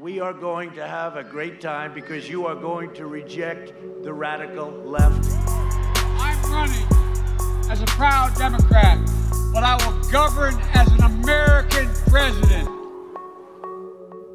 We are going to have a great time because you are going to reject the radical left. I'm running as a proud Democrat, but I will govern as an American president.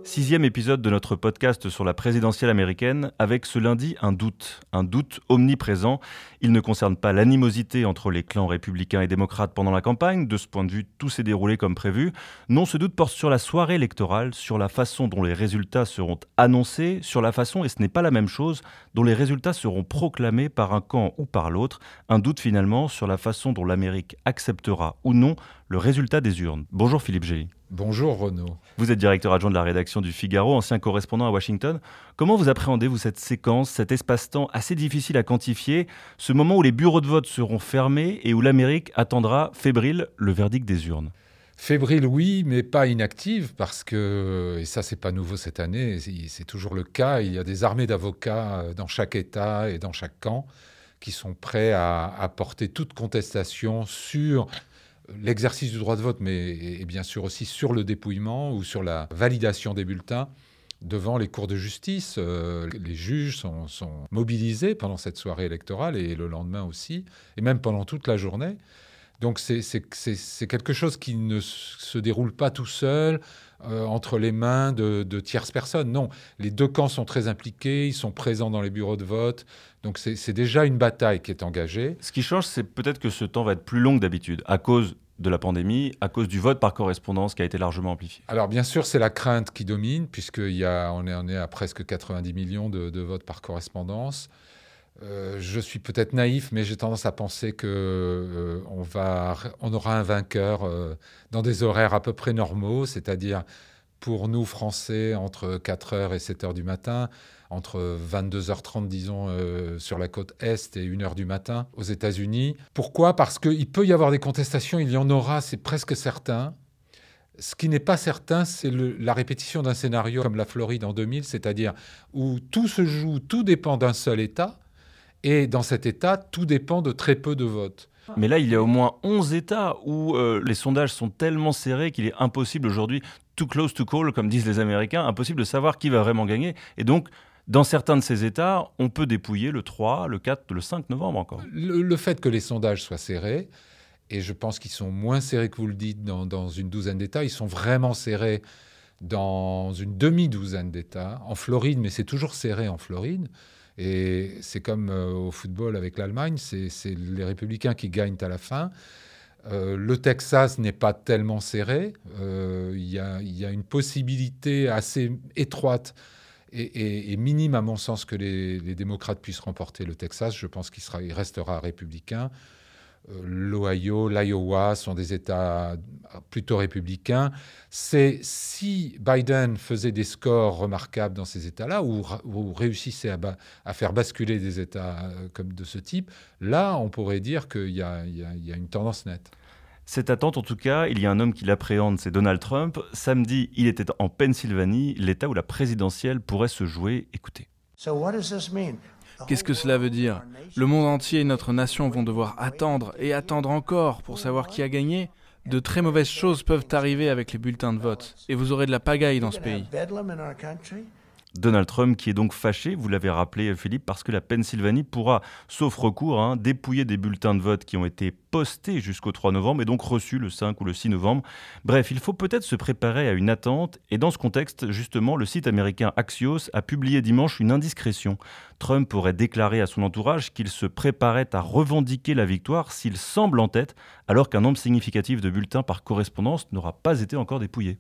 Sixième épisode de notre podcast sur la présidentielle américaine, avec ce lundi un doute, un doute omniprésent. Il ne concerne pas l'animosité entre les clans républicains et démocrates pendant la campagne, de ce point de vue tout s'est déroulé comme prévu. Non, ce doute porte sur la soirée électorale, sur la façon dont les résultats seront annoncés, sur la façon, et ce n'est pas la même chose, dont les résultats seront proclamés par un camp ou par l'autre. Un doute finalement sur la façon dont l'Amérique acceptera ou non le résultat des urnes. Bonjour Philippe Gély. Bonjour Renaud. Vous êtes directeur adjoint de la rédaction du Figaro, ancien correspondant à Washington. Comment vous appréhendez-vous cette séquence, cet espace-temps assez difficile à quantifier, ce moment où les bureaux de vote seront fermés et où l'Amérique attendra fébrile le verdict des urnes? Fébrile, oui, mais pas inactive, parce que, et ça c'est pas nouveau cette année, c'est toujours le cas, il y a des armées d'avocats dans chaque État et dans chaque camp qui sont prêts à, à porter toute contestation sur l'exercice du droit de vote, mais bien sûr aussi sur le dépouillement ou sur la validation des bulletins devant les cours de justice. Euh, les juges sont, mobilisés pendant cette soirée électorale et le lendemain aussi, et même pendant toute la journée. Donc c'est quelque chose qui ne se déroule pas tout seul euh, entre les mains de, de, tierces personnes. Non, les deux camps sont très impliqués, ils sont présents dans les bureaux de vote. Donc c'est déjà une bataille qui est engagée. Ce qui change, c'est peut-être que ce temps va être plus long que d'habitude, à cause de la pandémie, à cause du vote par correspondance qui a été largement amplifié. Alors bien sûr, c'est la crainte qui domine, puisqu'on est, on est à presque 90 millions de, votes par correspondance. Euh, je suis peut-être naïf, mais j'ai tendance à penser que euh, on, va, on aura un vainqueur euh, dans des horaires à peu près normaux, c'est-à-dire pour nous Français entre 4h et 7h du matin, entre 22h30, disons, sur la côte Est et 1h du matin aux États-Unis. Pourquoi? Parce qu'il peut y avoir des contestations, il y en aura, c'est presque certain. Ce qui n'est pas certain, c'est la répétition d'un scénario comme la Floride en 2000, c'est-à-dire où tout se joue, tout dépend d'un seul État, et dans cet État, tout dépend de très peu de votes. Mais là, il y a au moins 11 États où euh, les sondages sont tellement serrés qu'il est impossible aujourd'hui, too close to call, comme disent les Américains, impossible de savoir qui va vraiment gagner. Et donc, dans certains de ces États, on peut dépouiller le 3, le 4, le 5 novembre encore. Le, fait que les sondages soient serrés, et je pense qu'ils sont moins serrés que vous le dites dans, dans une douzaine d'États, ils sont vraiment serrés dans une demi-douzaine d'États. En Floride, mais c'est toujours serré en Floride. Et c'est comme euh, au football avec l'Allemagne, c'est les républicains qui gagnent à la fin. Euh, le Texas n'est pas tellement serré. Euh, il y, a une possibilité assez étroite et, minime, à mon sens, que les, les, démocrates puissent remporter le Texas. Je pense qu'il restera républicain. Euh, l'Ohio, l'Iowa sont des États plutôt républicains. C'est si Biden faisait des scores remarquables dans ces États-là, ou, réussissait à, faire basculer des États euh, comme de ce type, là, on pourrait dire qu'il y, a une tendance nette. Cette attente, en tout cas, il y a un homme qui l'appréhende, c'est Donald Trump. Samedi, il était en Pennsylvanie, l'État où la présidentielle pourrait se jouer. Écoutez. Qu'est-ce que cela veut dire? Le monde entier et notre nation vont devoir attendre et attendre encore pour savoir qui a gagné? De très mauvaises choses peuvent arriver avec les bulletins de vote, et vous aurez de la pagaille dans ce pays. Donald Trump qui est donc fâché, vous l'avez rappelé Philippe, parce que la Pennsylvanie pourra, sauf recours, hein, dépouiller des bulletins de vote qui ont été postés jusqu'au 3 novembre et donc reçus le 5 ou le 6 novembre. Bref, il faut peut-être se préparer à une attente et dans ce contexte, justement, le site américain Axios a publié dimanche une indiscrétion. Trump aurait déclaré à son entourage qu'il se préparait à revendiquer la victoire s'il semble en tête, alors qu'un nombre significatif de bulletins par correspondance n'aura pas été encore dépouillé.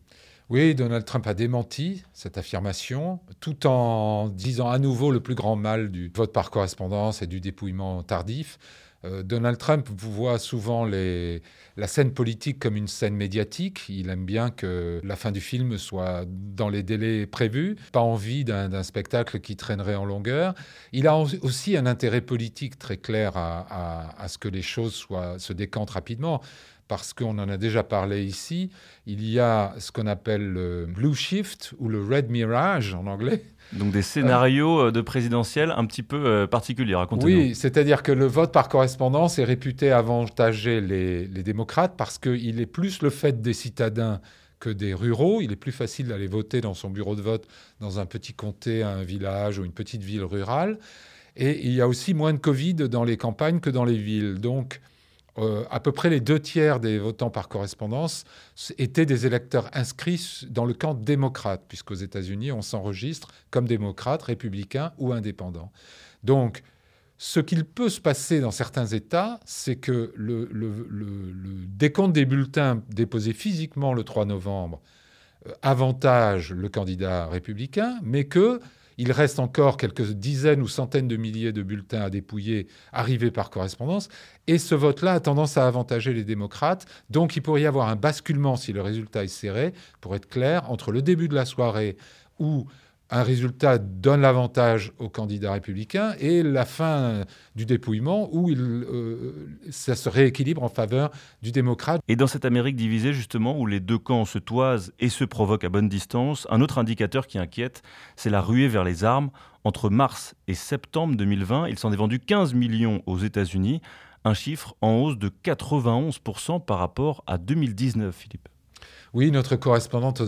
Oui, Donald Trump a démenti cette affirmation, tout en disant à nouveau le plus grand mal du vote par correspondance et du dépouillement tardif. Euh, Donald Trump voit souvent la scène politique comme une scène médiatique. Il aime bien que la fin du film soit dans les délais prévus, pas envie d'un spectacle qui traînerait en longueur. Il a aussi un intérêt politique très clair à, ce que les choses se décantent rapidement parce qu'on en a déjà parlé ici, il y a ce qu'on appelle le Blue Shift ou le Red Mirage en anglais. Donc des scénarios euh, de présidentiel un petit peu euh, particuliers. Oui, c'est-à-dire que le vote par correspondance est réputé avantager les, les démocrates parce qu'il est plus le fait des citadins que des ruraux. Il est plus facile d'aller voter dans son bureau de vote dans un petit comté, un village ou une petite ville rurale. Et il y a aussi moins de Covid dans les campagnes que dans les villes. Donc, euh, à peu près les deux tiers des votants par correspondance étaient des électeurs inscrits dans le camp démocrate, puisqu'aux États-Unis, on s'enregistre comme démocrate, républicain ou indépendant. Donc, ce qu'il peut se passer dans certains États, c'est que le, décompte des bulletins déposés physiquement le 3 novembre euh, avantage le candidat républicain, mais que il reste encore quelques dizaines ou centaines de milliers de bulletins à dépouiller arrivés par correspondance. Et ce vote-là a tendance à avantager les démocrates. Donc il pourrait y avoir un basculement si le résultat est serré, pour être clair, entre le début de la soirée où un résultat donne l'avantage au candidat républicain et la fin du dépouillement où euh, ça se rééquilibre en faveur du démocrate. Et dans cette Amérique divisée, justement, où les deux camps se toisent et se provoquent à bonne distance, un autre indicateur qui inquiète, c'est la ruée vers les armes. Entre mars et septembre 2020, il s'en est vendu 15 millions aux États-Unis, un chiffre en hausse de 91% par rapport à 2019, Philippe. Oui, notre correspondante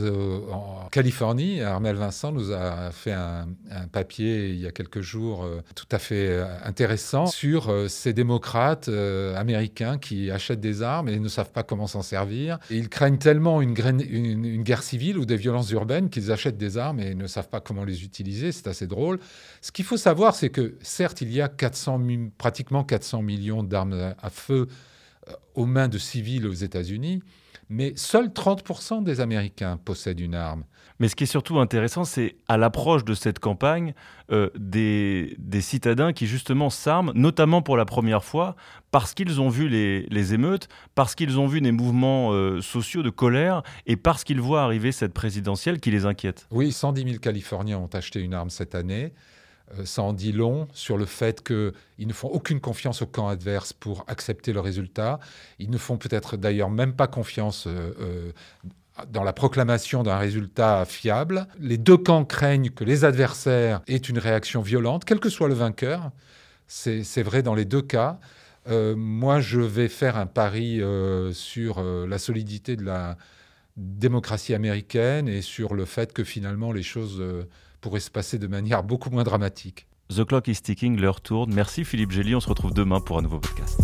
en Californie, Armel Vincent, nous a fait un, papier il y a quelques jours euh, tout à fait euh, intéressant sur euh, ces démocrates américains qui achètent des armes et ne savent pas comment s'en servir. ils craignent tellement une, une, guerre civile ou des violences urbaines qu'ils achètent des armes et ne savent pas comment les utiliser. C'est assez drôle. Ce qu'il faut savoir, c'est que certes, il y a 400, pratiquement 400 millions d'armes à feu aux mains de civils aux États-Unis mais seuls 30% des Américains possèdent une arme. Mais ce qui est surtout intéressant, c'est à l'approche de cette campagne, euh, des, citadins qui justement s'arment, notamment pour la première fois, parce qu'ils ont vu les, émeutes, parce qu'ils ont vu des mouvements euh, sociaux de colère, et parce qu'ils voient arriver cette présidentielle qui les inquiète. Oui, 110 000 Californiens ont acheté une arme cette année. Euh, ça en dit long sur le fait qu'ils ne font aucune confiance au camp adverse pour accepter le résultat. Ils ne font peut-être d'ailleurs même pas confiance euh, euh, dans la proclamation d'un résultat fiable. Les deux camps craignent que les adversaires aient une réaction violente, quel que soit le vainqueur. C'est vrai dans les deux cas. moi, je vais faire un pari sur la solidité de la démocratie américaine et sur le fait que finalement les choses pourrait se passer de manière beaucoup moins dramatique. The Clock is Ticking, l'heure tourne. Merci Philippe Gély, on se retrouve demain pour un nouveau podcast.